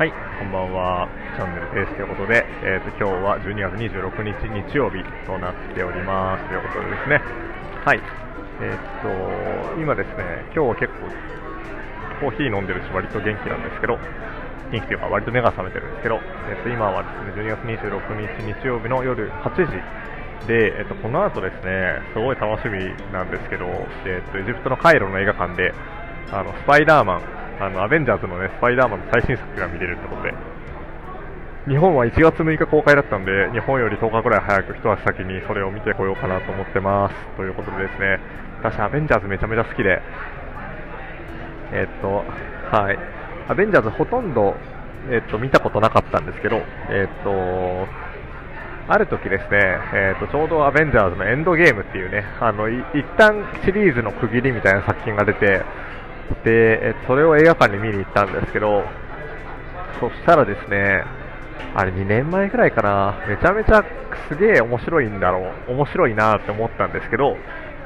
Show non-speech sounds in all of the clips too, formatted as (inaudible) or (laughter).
はい、こんばんは。チャンネルペースということで、えー、と今日は12月26日日曜日となっておりますということでですね。はい。えっ、と今ですね、今日は結構コーヒー飲んでるし割と元気なんですけど、元気というか割と目が覚めてるんですけど、えっ、と今はですね、12月26日日曜日の夜8時で、えっと、この後ですね、すごい楽しみなんですけど、えっと、エジプトのカイロの映画館で、あの、スパイダーマン、あの、アベンジャーズのね、スパイダーマンの最新作が見れるってことで、日本は1月6日公開だったんで、日本より10日ぐらい早く一足先にそれを見てこようかなと思ってます。ということでですね、私アベンジャーズめちゃめちゃ好きで、えっと、はい。アベンジャーズほとんど、えっと、見たことなかったんですけど、えっと、ある時ですね、えー、とちょうどアベンジャーズのエンドゲームっていうね、あの一旦シリーズの区切りみたいな作品が出て、えそれを映画館に見に行ったんですけど、そしたらですね、あれ2年前くらいかな、めちゃめちゃすげえ面白いんだろう、面白いなって思ったんですけど、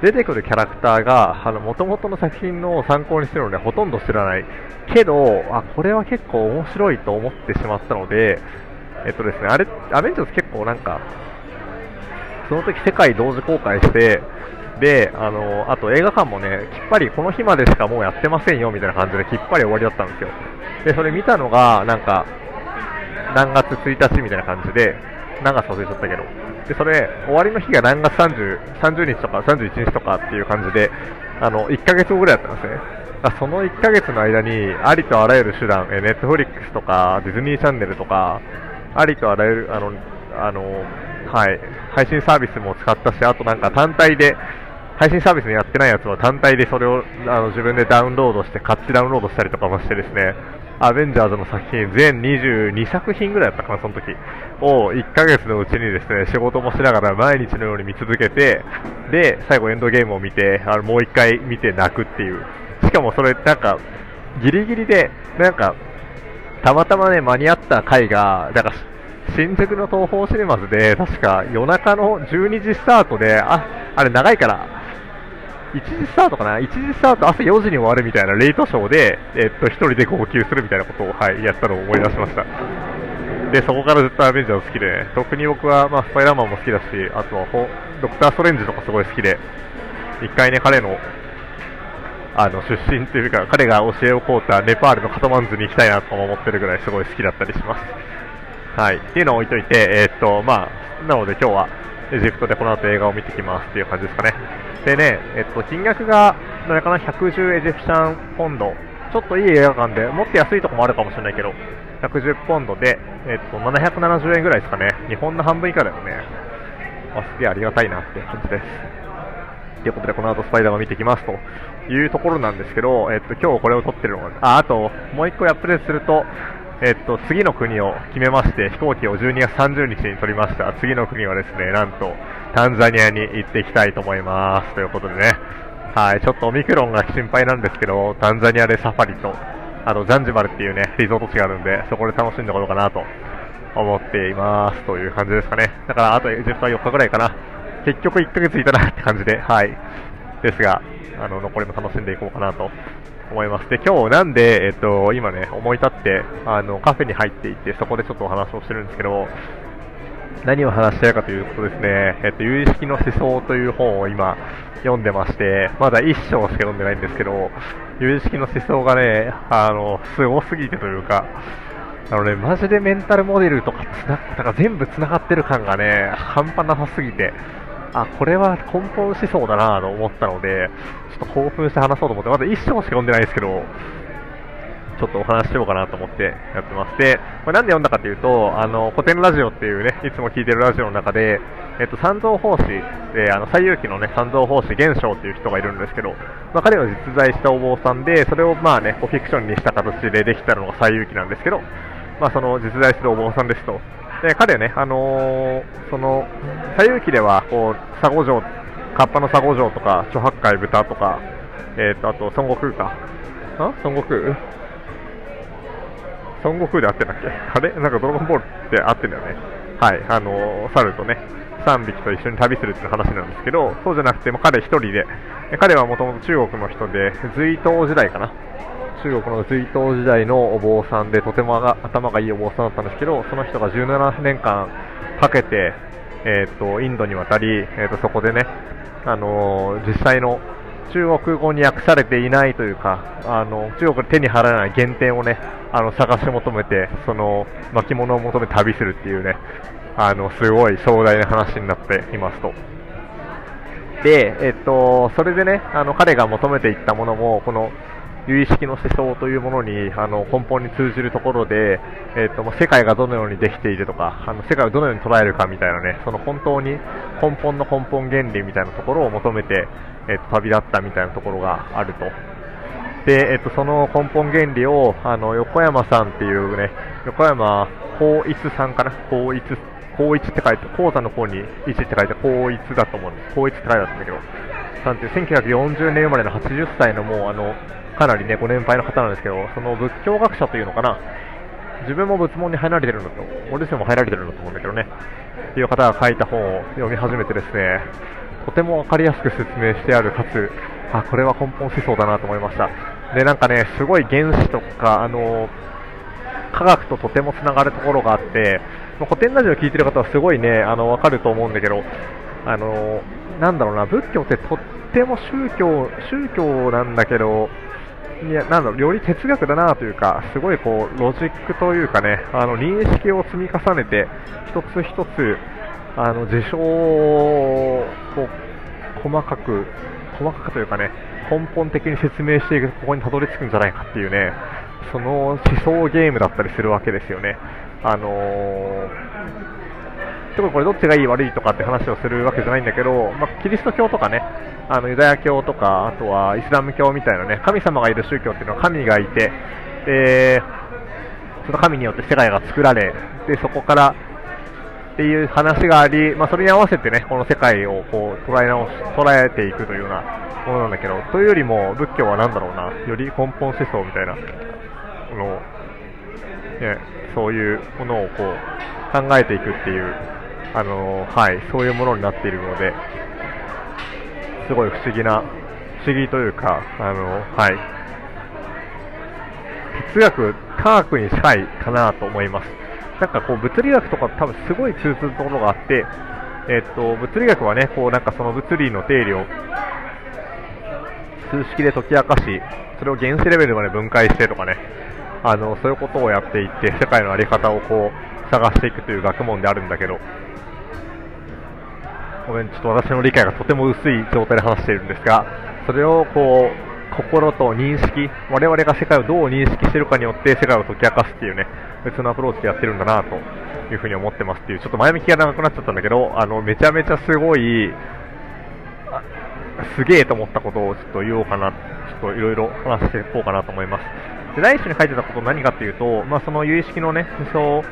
出てくるキャラクターが、あの、元々の作品の参考にしてるのでほとんど知らない。けど、あ、これは結構面白いと思ってしまったので、えっとですね、あれ、アベンジャーズ結構なんか、その時世界同時公開して、で、あの、あと映画館もね、きっぱりこの日までしかもうやってませんよみたいな感じできっぱり終わりだったんですよ。で、それ見たのが、なんか、何月1日みたいな感じで、何月忘れちゃったけど、で、それ、終わりの日が何月30、30日とか31日とかっていう感じで、あの、1ヶ月後ぐらいだったんですね。その1ヶ月の間に、ありとあらゆる手段、え、ネットフリックスとか、ディズニーチャンネルとか、ありとあらゆる、あの、あの、はい、配信サービスも使ったし、あとなんか単体で、配信サービスにやってないやつは単体でそれをあの自分でダウンロードして、買ってダウンロードしたりとかもしてですね、アベンジャーズの作品全22作品ぐらいだったかな、その時を1ヶ月のうちにですね、仕事もしながら毎日のように見続けて、で、最後エンドゲームを見て、あのもう一回見て泣くっていう。しかもそれなんか、ギリギリで、なんか、たまたまね、間に合った回が、だから新宿の東宝シネマズで、確か夜中の12時スタートで、あ、あれ長いから、1時スタートかな ?1 時スタート朝4時に終わるみたいなレイトショーで、えっと、1人で号泣するみたいなことを、はい、やったのを思い出しました。で、そこからずっとアベンジャーズ好きで、ね、特に僕は、まあ、スパイダーマンも好きだし、あとはドクター・ストレンジとかすごい好きで、一回ね、彼の、あの、出身っていうか、彼が教えを請うたネパールのカトマンズに行きたいなと思ってるぐらいすごい好きだったりします。はい。っていうのを置いといて、えー、っと、まあ、なので今日はエジプトでこの後映画を見てきますっていう感じですかね。でね、えっと、金額が、どれかな、110エジプシャンポンド。ちょっといい映画館で、もっと安いとこもあるかもしれないけど、110ポンドで、えっと、770円ぐらいですかね。日本の半分以下だよね。あ、すげえありがたいなって感じです。ということで、この後スパイダーを見てきますというところなんですけど、えっと、今日これを撮ってるのが、あ、あと、もう一個アップデートすると、えっと、次の国を決めまして、飛行機を12月30日に取りました。次の国はですね、なんと、タンザニアに行っていきたいと思います。ということでね、はい、ちょっとオミクロンが心配なんですけど、タンザニアでサファリと、あの、ザンジバルっていうね、リゾート地があるんで、そこで楽しんでこようかなと思っています。という感じですかね。だから、あとエジプトは4日ぐらいかな。結局1ヶ月いたなって感じで、はい。ですが、あの、残りも楽しんでいこうかなと思います。で、今日なんで、えっと、今ね、思い立って、あの、カフェに入っていって、そこでちょっとお話をしてるんですけど、何を話したいかというとですね、えっと、有識の思想という本を今、読んでまして、まだ一章しか読んでないんですけど、有意識の思想がね、あの、すごすぎてというか、あのね、マジでメンタルモデルとかつな、なんか全部繋がってる感がね、半端なさすぎて、あ、これは根本思想だなと思ったので、ちょっと興奮して話そうと思って、まだ1章しか読んでないんですけど、ちょっとお話ししようかなと思ってやってまして、これなんで読んだかというと、あの、古典ラジオっていうね、いつも聞いてるラジオの中で、えっと、三蔵法師、で、あの、西遊記のね、三蔵法師玄章っていう人がいるんですけど、まあ、彼の実在したお坊さんで、それをまあね、フィクションにした形でできたのが西遊記なんですけど、まあ、その実在するお坊さんですと。で、彼ね、あのー、その、西遊記では、こう、佐護城、カッパの佐護城とか、諸八海豚とか、えっ、ー、と、あと、孫悟空か。あ？孫悟空？孫悟空で合ってんだっけあれ？なんかドラゴンボールって合ってんだよね。はい。あのー、猿とね、3匹と一緒に旅するっていう話なんですけど、そうじゃなくて、も彼一人で、彼はもともと中国の人で、隋唐時代かな中国の隋唐時代のお坊さんでとても頭がいいお坊さんだったんですけどその人が17年間かけて、えーと、インドに渡り、えーと、そこでね、あのー、実際の中国語に訳されていないというかあの中国で手に入らない原点をねあの探し求めてその巻物を求めて旅するっていうねあのすごい壮大な話になっていますと。で、えっと、それでね、あの彼が求めていったものも、この有意識の思想というものにあの根本に通じるところで、えーと、世界がどのようにできているとかあの世界をどのように捉えるかみたいなねその本当に根本の根本原理みたいなところを求めて、えーと、旅立ったみたいなところがあると。で、えっ、と、その根本原理をあの横山さんっていうね横山光一さんかな？光一光一って書いて講座の方に1って書いて光一だと思うんです。光一って書いてあったんだけど。さんって1940年生まれの80歳のもうあのかなりね、ご年配の方なんですけど、その仏教学者というのかな、自分も仏門に入られてるんだと、俺自身も入られてるんだと思うんだけどね、っていう方が書いた本を読み始めてですね、とても分かりやすく説明してある、かつ、あ、これは根本思想だなと思いました。で、なんかね、すごい原子とか、あの科学ととてもつながるところがあって、古典ラジオ聞いてる方はすごいね、あの、わかると思うんだけど、あのなんだろうな、仏教ってとっても宗教、宗教なんだけど、いや、なんだろう、より哲学だなというか、すごいこう、ロジックというかね、あの、認識を積み重ねて、一つ一つ、あの、事象を、こう、細かく、細かくというかね、根本的に説明していくとここにたどり着くんじゃないかっていうね、その思想ゲームだったりするわけですよね。あのー特にこれどっちがいい悪いとかって話をするわけじゃないんだけど、まあ、キリスト教とかね、あのユダヤ教とか、あとはイスラム教みたいなね、神様がいる宗教っていうのは神がいて、で、その神によって世界が作られ、で、そこからっていう話があり、まあ、それに合わせてね、この世界をこう捉え直し、捉えていくというようなものなんだけど、というよりも仏教は何だろうな、より根本思想みたいな、の、ね、そういうものをこう考えていくっていうあのはい、そういうものになっているので、すごい不思議な、不思議というか、あのはい、哲学、科学に近いかなと思います。なんかこう物理学とか多分すごい通ずるところがあって、えっと、物理学はね、こうなんかその物理の定理を数式で解き明かし、それを原子レベルまで分解してとかね、あのそういうことをやっていって、世界の在り方をこう探していくという学問であるんだけど、ごめん、ちょっと私の理解がとても薄い状態で話しているんですが、それをこう、心と認識、我々が世界をどう認識しているかによって世界を解き明かすっていうね、別のアプローチでやってるんだなというふに思ってますっていう、ちょっと前向きが長くなっちゃったんだけど、あの、めちゃめちゃすごい、すげえと思ったことをちょっと言おうかな、ちょっといろいろ話していこうかなと思います。で、来週に書いてたこと何かっていうと、まあ、その有意識のね、思想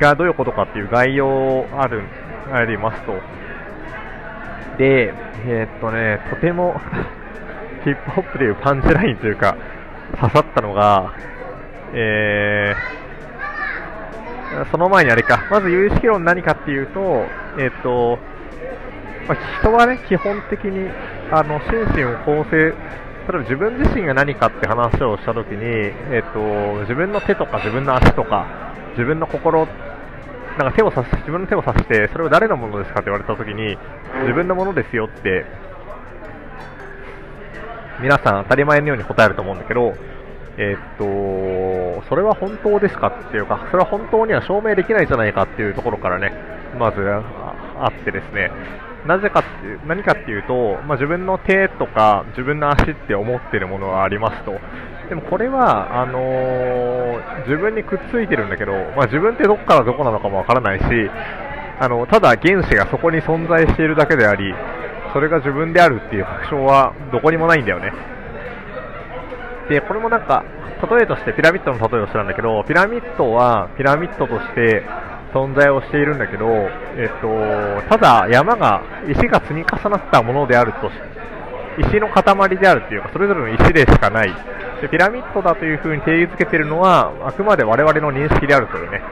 がどういうことかっていう概要ある、ありますと。で、えー、っとね、とても (laughs) ヒップホップでいうパンチラインというか、刺さったのが、えー、その前にあれか、まず有意識論何かっていうと、えー、っと、まあ、人はね、基本的に、あの、心身を構成、例えば自分自身が何かって話をしたときに、えっと、自分の手とか自分の足とか、自分の心なんか手をさし自分の手を指して、それは誰のものですかって言われたときに、自分のものですよって、皆さん当たり前のように答えると思うんだけど、えー、っと、それは本当ですかっていうか、それは本当には証明できないじゃないかっていうところからね、まずあってですね、なぜかって、何かっていうと、まあ、自分の手とか自分の足って思ってるものがありますと。でもこれは、あのー、自分にくっついてるんだけど、まあ、自分ってどこからどこなのかもわからないし、あの、ただ原子がそこに存在しているだけであり、それが自分であるっていう確証はどこにもないんだよね。で、これもなんか、例えとしてピラミッドの例えをしてたんだけど、ピラミッドはピラミッドとして存在をしているんだけど、えっと、ただ山が、石が積み重なったものであると、石の塊であるっていうか、それぞれの石でしかない。でピラミッドだというふうに定義づけているのは、あくまで我々の認識であるというね、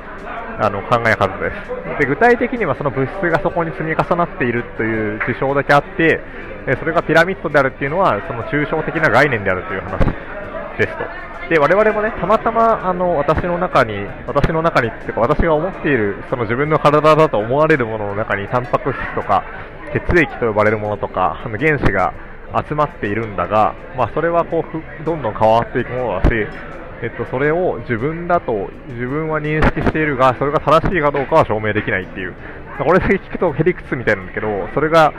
あの考え方です。で具体的にはその物質がそこに積み重なっているという事象だけあって、それがピラミッドであるっていうのは、その抽象的な概念であるという話。ですと。で、我々もね、たまたま、あの、私の中に、私の中にってか、私が思っている、その自分の体だと思われるものの中に、タンパク質とか、血液と呼ばれるものとか、あの原子が集まっているんだが、まあ、それはこう、どんどん変わっていくものだし、えっと、それを自分だと自分は認識しているが、それが正しいかどうかは証明できないっていう、これだけ聞くとヘリクツみたいなんだけど、それが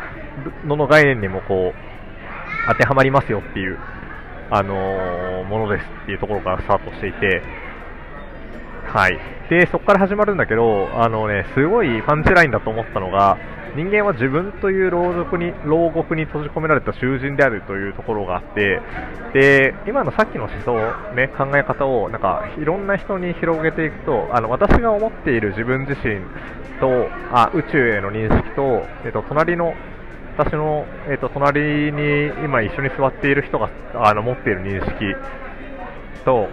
どの概念にもこう当てはまりますよっていう、あのー、ものですっていうところからスタートしていて、はい、でそこから始まるんだけど、あのね、すごいパンチラインだと思ったのが、人間は自分という牢獄に牢獄に閉じ込められた囚人であるというところがあってで今のさっきの思想、ね、考え方をなんかいろんな人に広げていくとあの私が思っている自分自身とあ宇宙への認識と,、えっと隣の私の、えーと、隣に今一緒に座っている人があの持っている認識と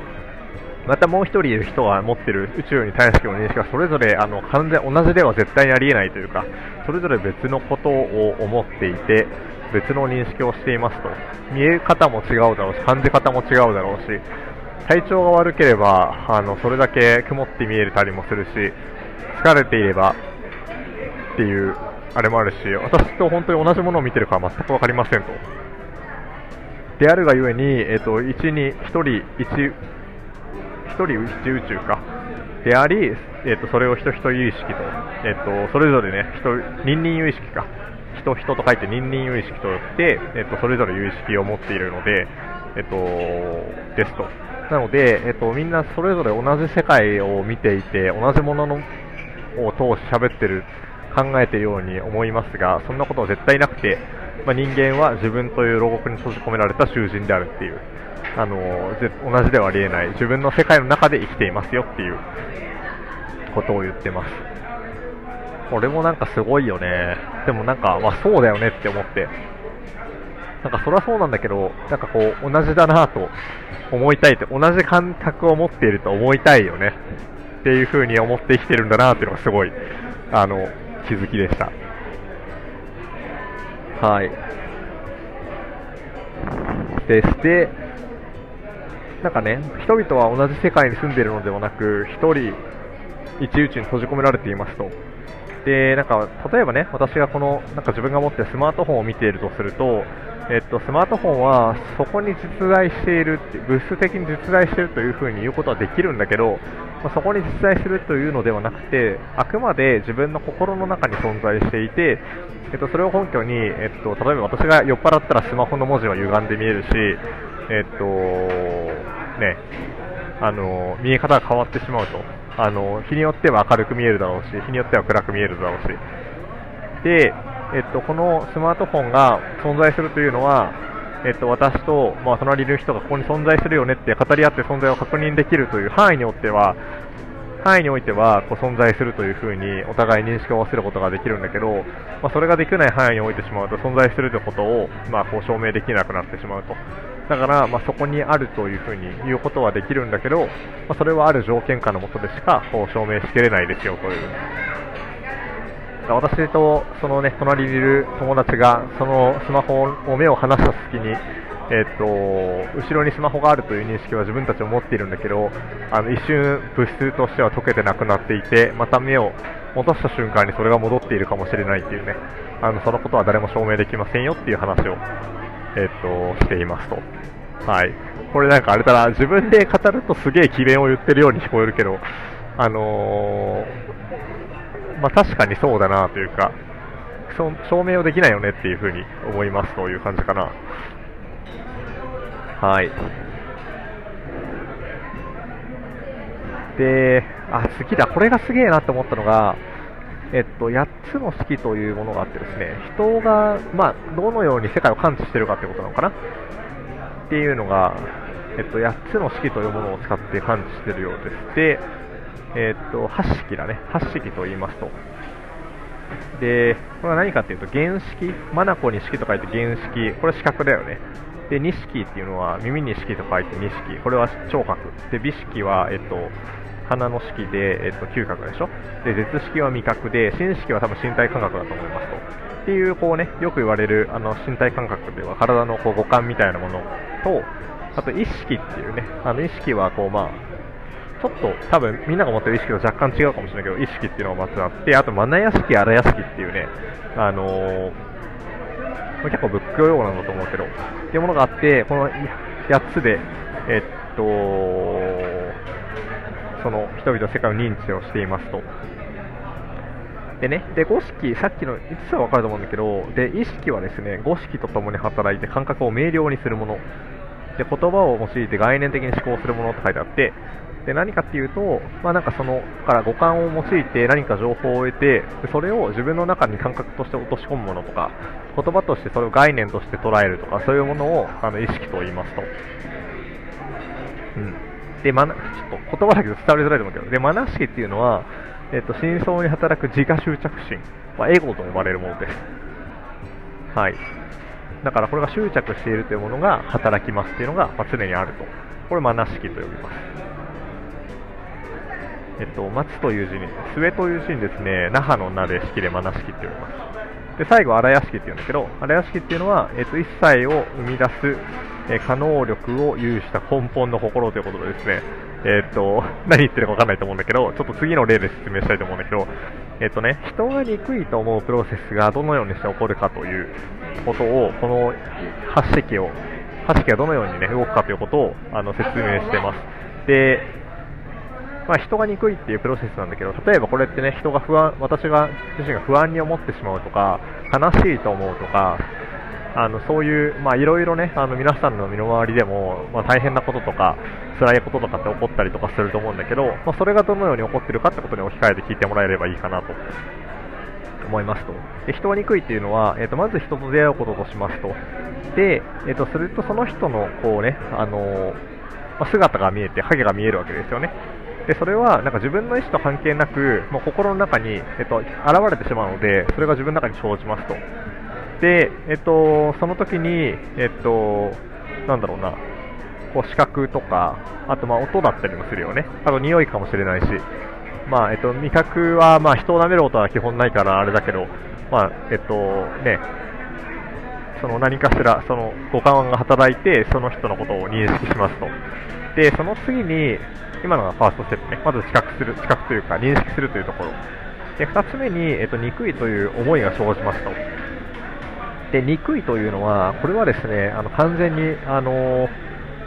またもう一人いる人が持ってる宇宙に対しての認識がそれぞれあの完全同じでは絶対にありえないというかそれぞれ別のことを思っていて別の認識をしていますと見え方も違うだろうし感じ方も違うだろうし体調が悪ければあのそれだけ曇って見えたりもするし疲れていればっていうあれもあるし、私と本当に同じものを見てるかは全く分かりませんと。であるがゆえに、えっ、と、1に、1人、1、1人1宇宙か。であり、えっ、ー、と、それを人人有意識と、えっ、ー、と、それぞれね、人、人人有意識か。人人と書いて人人有意識とよって、えっと、それぞれ有意識を持っているので、えっと、ですと。なので、えっと、みんなそれぞれ同じ世界を見ていて、同じもののを通して喋ってる考えているように思いますが、そんなことは絶対なくて、まあ、人間は自分という牢獄に閉じ込められた囚人であるっていう、あの同じではありえない、自分の世界の中で生きていますよっていうことを言ってます。これもなんかすごいよね。でもなんか、まあそうだよねって思って。なんかそれはそうなんだけど、なんかこう、同じだなと思いたいって、同じ感覚を持っていると思いたいよね。っていう風に思って生きてるんだなっていうのがすごい、あの、気づきでした。はい。でして、なんかね、人々は同じ世界に住んでいるのではなく、1人、一宇宙に閉じ込められていますと。で、なんか、例えばね、私がこの、なんか自分が持っているスマートフォンを見ているとすると、えっと、スマートフォンはそこに実在しているって、物質的に実在しているというふうに言うことはできるんだけど、まあ、そこに実在するというのではなくて、あくまで自分の心の中に存在していて、えっと、それを根拠に、えっと、例えば私が酔っ払ったらスマホの文字は歪んで見えるし、えっと、ね、あの、見え方が変わってしまうと。あの、日によっては明るく見えるだろうし、日によっては暗く見えるだろうし。で、えっと、このスマートフォンが存在するというのは、えっと、私と、まあ、隣にいる人がここに存在するよねって語り合って存在を確認できるという範囲におっては、範囲においてはこう存在するというふうにお互い認識を合わせることができるんだけど、まあ、それができない範囲においてしまうと存在するということを、まあ、こう証明できなくなってしまうと。だから、まあ、そこにあるというふうに言うことはできるんだけど、まあ、それはある条件下のもとでしかこう証明しきれないですよという。私とそのね隣にいる友達がそのスマホを目を離した隙に、えーと、後ろにスマホがあるという認識は自分たちも持っているんだけどあの一瞬物質としては溶けてなくなっていてまた目を戻した瞬間にそれが戻っているかもしれないっていうね。あのそのことは誰も証明できませんよっていう話を、えーと、していますと。はいこれなんかあれだな自分で語るとすげえ詭弁を言ってるように聞こえるけどあのまあ、確かにそうだなというか、証明をできないよねっていうふうに思いますという感じかな。はい。で、あ、次だ、これがすげえなって思ったのが、えっと、8つの式というものがあってですね、人が、まあ、どのように世界を感知しているかってことなのかな？っていうのが、えっと、8つの式というものを使って感知しているようです。で、え、っと、8式だね。8式と言いますと。で、これは何かっていうと、原式、マナコに式と書いて原式、これは四角だよね。で、二式っていうのは耳に式と書いて二式、これは聴覚。で、美式は、えっと、鼻の式で、えっと、嗅覚でしょ？で、絶式は味覚で、新式は多分身体感覚だと思いますと。っていう、こうね、よく言われる、あの、身体感覚では体のこう五感みたいなものと、あと意識っていうね、あの意識はこうまあ、ちょっと多分みんなが持ってる意識と若干違うかもしれないけど、意識っていうのがまずあって、あとマナ屋敷、荒屋敷っていうね、あのー、結構仏教用語なんだと思うけど、っていうものがあって、この8つで、えっと、その人々世界の認知をしていますと。でね、で、五色、さっきの5つは分かると思うんだけど、で、意識はですね、五色とともに働いて感覚を明瞭にするもの。で、言葉を用いて概念的に思考するものって書いてあって、で、何かっていうと、まあなんかその、から五感を用いて何か情報を得て、それを自分の中に感覚として落とし込むものとか、言葉としてそれを概念として捉えるとか、そういうものをあの意識と言いますと。うん。で、まな、ちょっと言葉だけど伝わりづらいと思うけど、で、マナ式っていうのは、えっと、深層に働く自我執着心、まあ、エゴと呼ばれるものです。はい。だからこれが執着しているというものが働きますっていうのが、ま、常にあると。これ、マナ式と呼びます。えっと、松という字に、末という字にですね、那覇の名で式でマナ式って呼びます。で、最後、荒屋敷っていうんだけど、荒屋敷っていうのは、えっと、一切を生み出す、え可能力を有した根本の心ということでですね、えー、っと、(laughs) 何言ってるか分かんないと思うんだけど、ちょっと次の例で説明したいと思うんだけど、えー、っとね、人が憎いと思うプロセスがどのようにして起こるかということを、この発式を、発式がどのようにね、動くかということをあの説明してます。で、まあ、人が憎いっていうプロセスなんだけど、例えばこれってね、人が不安、私が自身が不安に思ってしまうとか、悲しいと思うとか、あのそういう、まあ、いろいろね、あの皆さんの身の回りでも、まあ、大変なこととか、辛いこととかって起こったりとかすると思うんだけど、まあ、それがどのように起こってるかってことに置き換えて聞いてもらえればいいかなと思いますと。で人は憎いっていうのは、えーと、まず人と出会うこととしますと。で、えーと、するとその人のこうね、あの、まあ、姿が見えて、影が見えるわけですよね。でそれはなんか自分の意思と関係なく、もう心の中に、えっと、現れてしまうので、それが自分の中に生じますと。で、えっと、その時に、えっと、なんだろうな、こう視覚とか、あとまあ音だったりもするよね。あと匂いかもしれないし、まあ、えっと、味覚は、まあ、人を舐めることは基本ないからあれだけど、まあ、えっと、ね、その何かしら、その五感が働いて、その人のことを認識しますと。で、その次に、今のがファーストステップね、まず知覚する、知覚というか認識するというところ。で、二つ目に、えっと、憎いという思いが生じますと。で、憎いというのは、これはですね、あの完全に、あの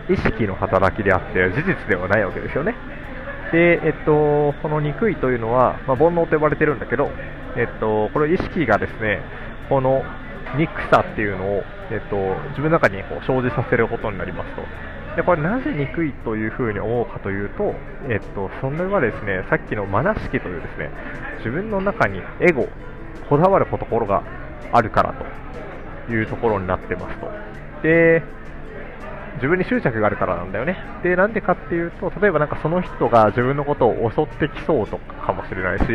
意識の働きであって、事実ではないわけですよね。で、えっと、この憎いというのは、まあ、煩悩と呼ばれてるんだけど、えっと、これ意識がですね、この憎さっていうのを、えっと、自分の中にこう生じさせることになりますと。で、これなぜ憎いというふうに思うかというと、えっと、それはですね、さっきのマナ式というですね、自分の中にエゴ、こだわるところがあるからというところになってますと。で、自分に執着があるからなんだよね。で、なんでかっていうと、例えばなんかその人が自分のことを襲ってきそうとかかもしれないし、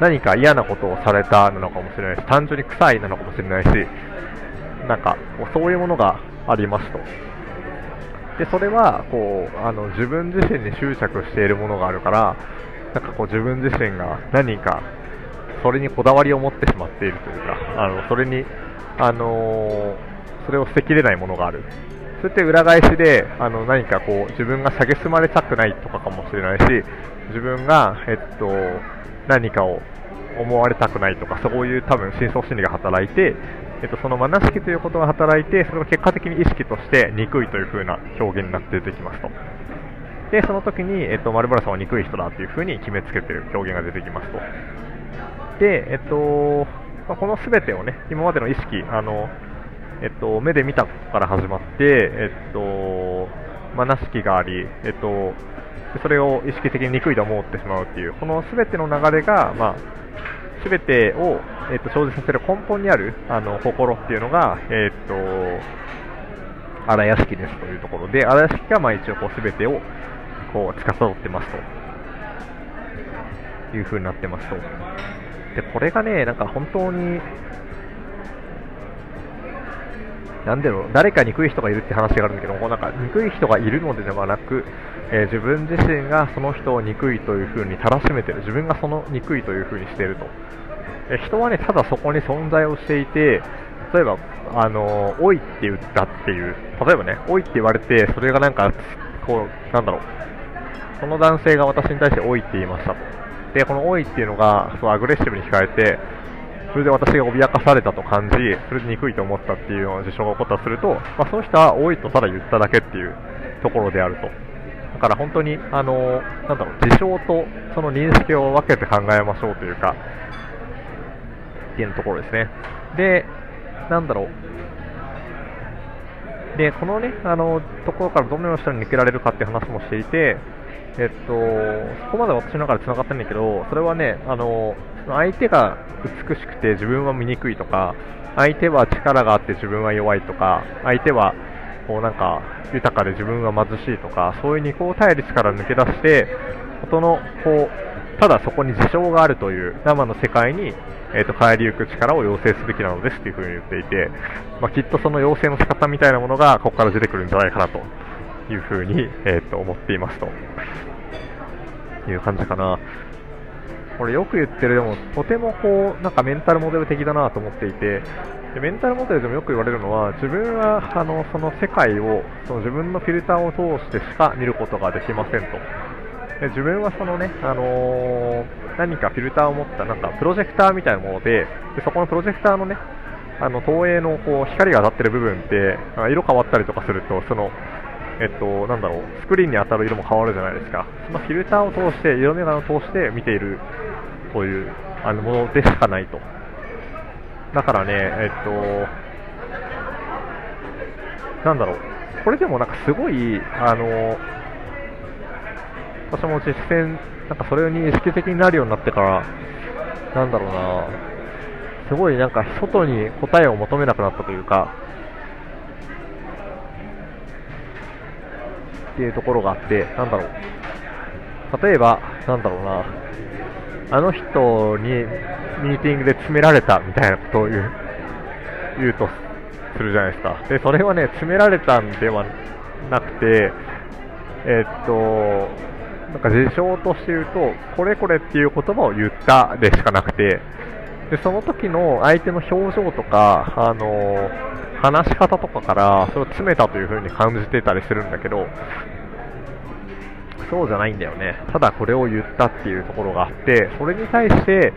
何か嫌なことをされたなのかもしれないし、単純に臭いなのかもしれないし、なんかそういうものがありますと。で、それはこうあの自分自身に執着しているものがあるから、なんかこう自分自身が何かそれにこだわりを持ってしまっているというか、あのそれにあのそれを捨てきれないものがある。それって裏返しで、あの何かこう自分が蔑まれたくないとかかもしれないし、自分が、えっと、何かを思われたくないとか、そういう多分深層心理が働いて、えっと、そのマナ式ということが働いて、それが結果的に意識として憎いという風な表現になって出てきますと。で、その時に、えっと、丸村さんは憎い人だっていう風に決めつけてる表現が出てきますと。で、えっと、まあ、この全てをね、今までの意識、あの、えっと、目で見たことから始まって、えっと、まなしきがあり、えっと、それを意識的に憎いと思ってしまうっていう、この全ての流れが、まあ、全てを、えっと、生じさせる根本にあるあの心っていうのが、えっと、荒屋敷ですというところで、荒屋敷がまあ一応こう全てをこう司ってますという風になってますと。で、これがね、なんか本当に、なんだろう、誰か憎い人がいるって話があるんだけども、なんか憎い人がいるのではなく、えー、自分自身がその人を憎いという風にたらしめてる、自分がその憎いという風にしていると。え人はね、ただそこに存在をしていて、例えば、あのおいって言ったっていう、例えばね、おいって言われて、それがなんか、こう、なんだろう、その男性が私に対しておいって言いましたと。で、このおいっていうのが、そうアグレッシブに聞かれて、それで私が脅かされたと感じ、それで憎いと思ったっていうような事象が起こったとすると、まあ、その人は多いとただ言っただけっていうところであると。だから本当に、あのなんだろう、事象とその認識を分けて考えましょうというか、っていうところですね。で、なんだろう。で、このね、あの、ところからどのような人に抜けられるかって話もしていて、えっと、そこまで私の中で繋がってんだけど、それはね、あの、相手が美しくて自分は醜いとか、相手は力があって自分は弱いとか、相手はこうなんか豊かで自分は貧しいとか、そういう二項対立から抜け出して、音のこうただそこに事象があるという生の世界に、えーと、帰りゆく力を要請すべきなのですというふうに言っていて、まあ、きっとその要請の仕方みたいなものがここから出てくるんじゃないかなと。いうふうに、えーと思っていますという感じかな。これよく言ってる、でもとてもこうなんかメンタルモデル的だなと思っていて、でメンタルモデルでもよく言われるのは、自分はあのその世界をその自分のフィルターを通してしか見ることができませんと。で自分はそのね、あのー、何かフィルターを持ったなんかプロジェクターみたいなもので、でそこのプロジェクターのね、あの投影のこう光が当たってる部分って色変わったりとかすると、そのえっと、なんだろう、スクリーンに当たる色も変わるじゃないですか。そのフィルターを通して、色眼鏡を通して見ているというあのものでしかないと。だからね、えっと、なんだろう、これでもなんかすごい、あの、私も実践、なんかそれに意識的になるようになってから、なんだろうな、すごいなんか外に答えを求めなくなったというか、っていうところがあって、なんだろう。例えば、なんだろうな。あの人にミーティングで詰められたみたいなことを言う言うとするじゃないですか。で、それはね、詰められたんではなくて、えー、っと、なんか事象として言うと、これこれっていう言葉を言ったでしかなくて、で、その時の相手の表情とか、あのー話し方とかからそれを詰めたという風に感じてたりするんだけどそうじゃないんだよね。ただこれを言ったっていうところがあってそれに対して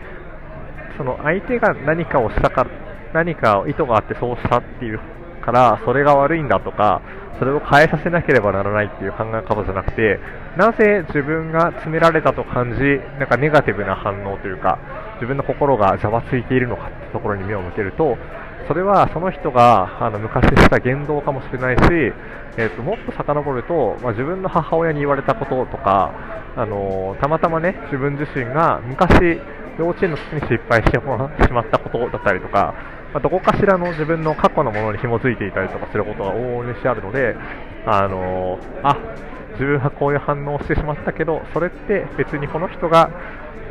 その相手が何かをしたか何か意図があってそうしたっていうからそれが悪いんだとかそれを変えさせなければならないっていう考え方じゃなくてなぜ自分が詰められたと感じなんかネガティブな反応というか自分の心がざわついているのかってところに目を向けるとそれはその人があの昔した言動かもしれないし、えーと、もっと遡ると、まあ、自分の母親に言われたこととか、あのー、たまたまね自分自身が昔幼稚園の時に失敗してしまったことだったりとか、まあ、どこかしらの自分の過去のものに紐づいていたりとかすることが往々にしてあるので、あのー、あ自分はこういう反応をしてしまったけどそれって別にこの人が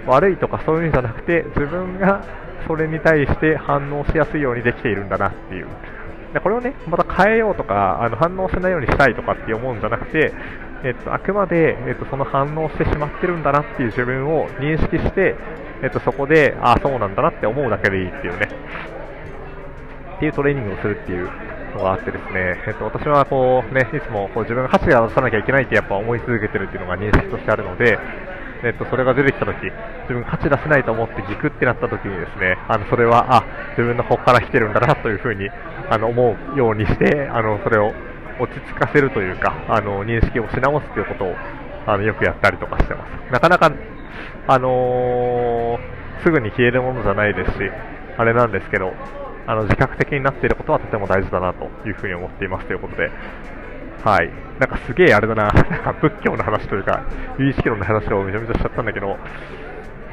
悪いとかそういうんじゃなくて自分がそれに対して反応しやすいようにできているんだなっていう。でこれをね、また変えようとか、あの反応しないようにしたいとかって思うんじゃなくて、えっと、あくまで、えっと、その反応してしまってるんだなっていう自分を認識して、えっと、そこで、ああ、そうなんだなって思うだけでいいっていうね、っていうトレーニングをするっていうのがあってですね、えっと、私はこう、ね、いつもこう自分が価値を出さなきゃいけないってやっぱ思い続けてるっていうのが認識としてあるので、えっと、それが出てきたとき、自分価値出せないと思ってギクってなったときにですね、あの、それは、あ、自分の方から来てるんだなというふうに、あの、思うようにして、あの、それを落ち着かせるというか、あの、認識をし直すということを、あの、よくやったりとかしてます。なかなか、あのー、すぐに消えるものじゃないですし、あれなんですけど、あの、自覚的になっていることはとても大事だなというふうに思っていますということで、はい。なんかすげえあれだな、(laughs) なんか仏教の話というか、有意識論の話をめちゃめちゃしちゃったんだけど、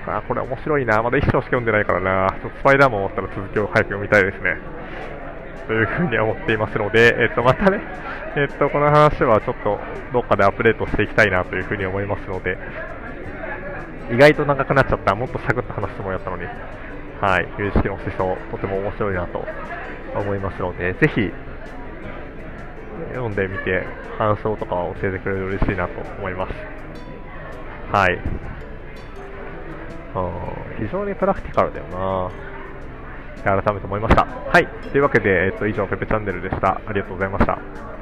あこれ面白いな、まだ一章しか読んでないからな、ちょっとスパイダーマン終わったら続きを早く読みたいですね。というふうに思っていますので、えっと、またね、えっと、この話はちょっとどっかでアップデートしていきたいなというふうに思いますので、意外と長くなっちゃった、もっとサクッと話してもらったのに、はい、有意識の思想、とても面白いなと思いますので、ぜひ、読んでみて感想とかを教えてくれると嬉しいなと思います。はい。非常にプラクティカルだよな改めて思いました。はい、というわけで、えっと、以上、ペペチャンネルでした。ありがとうございました。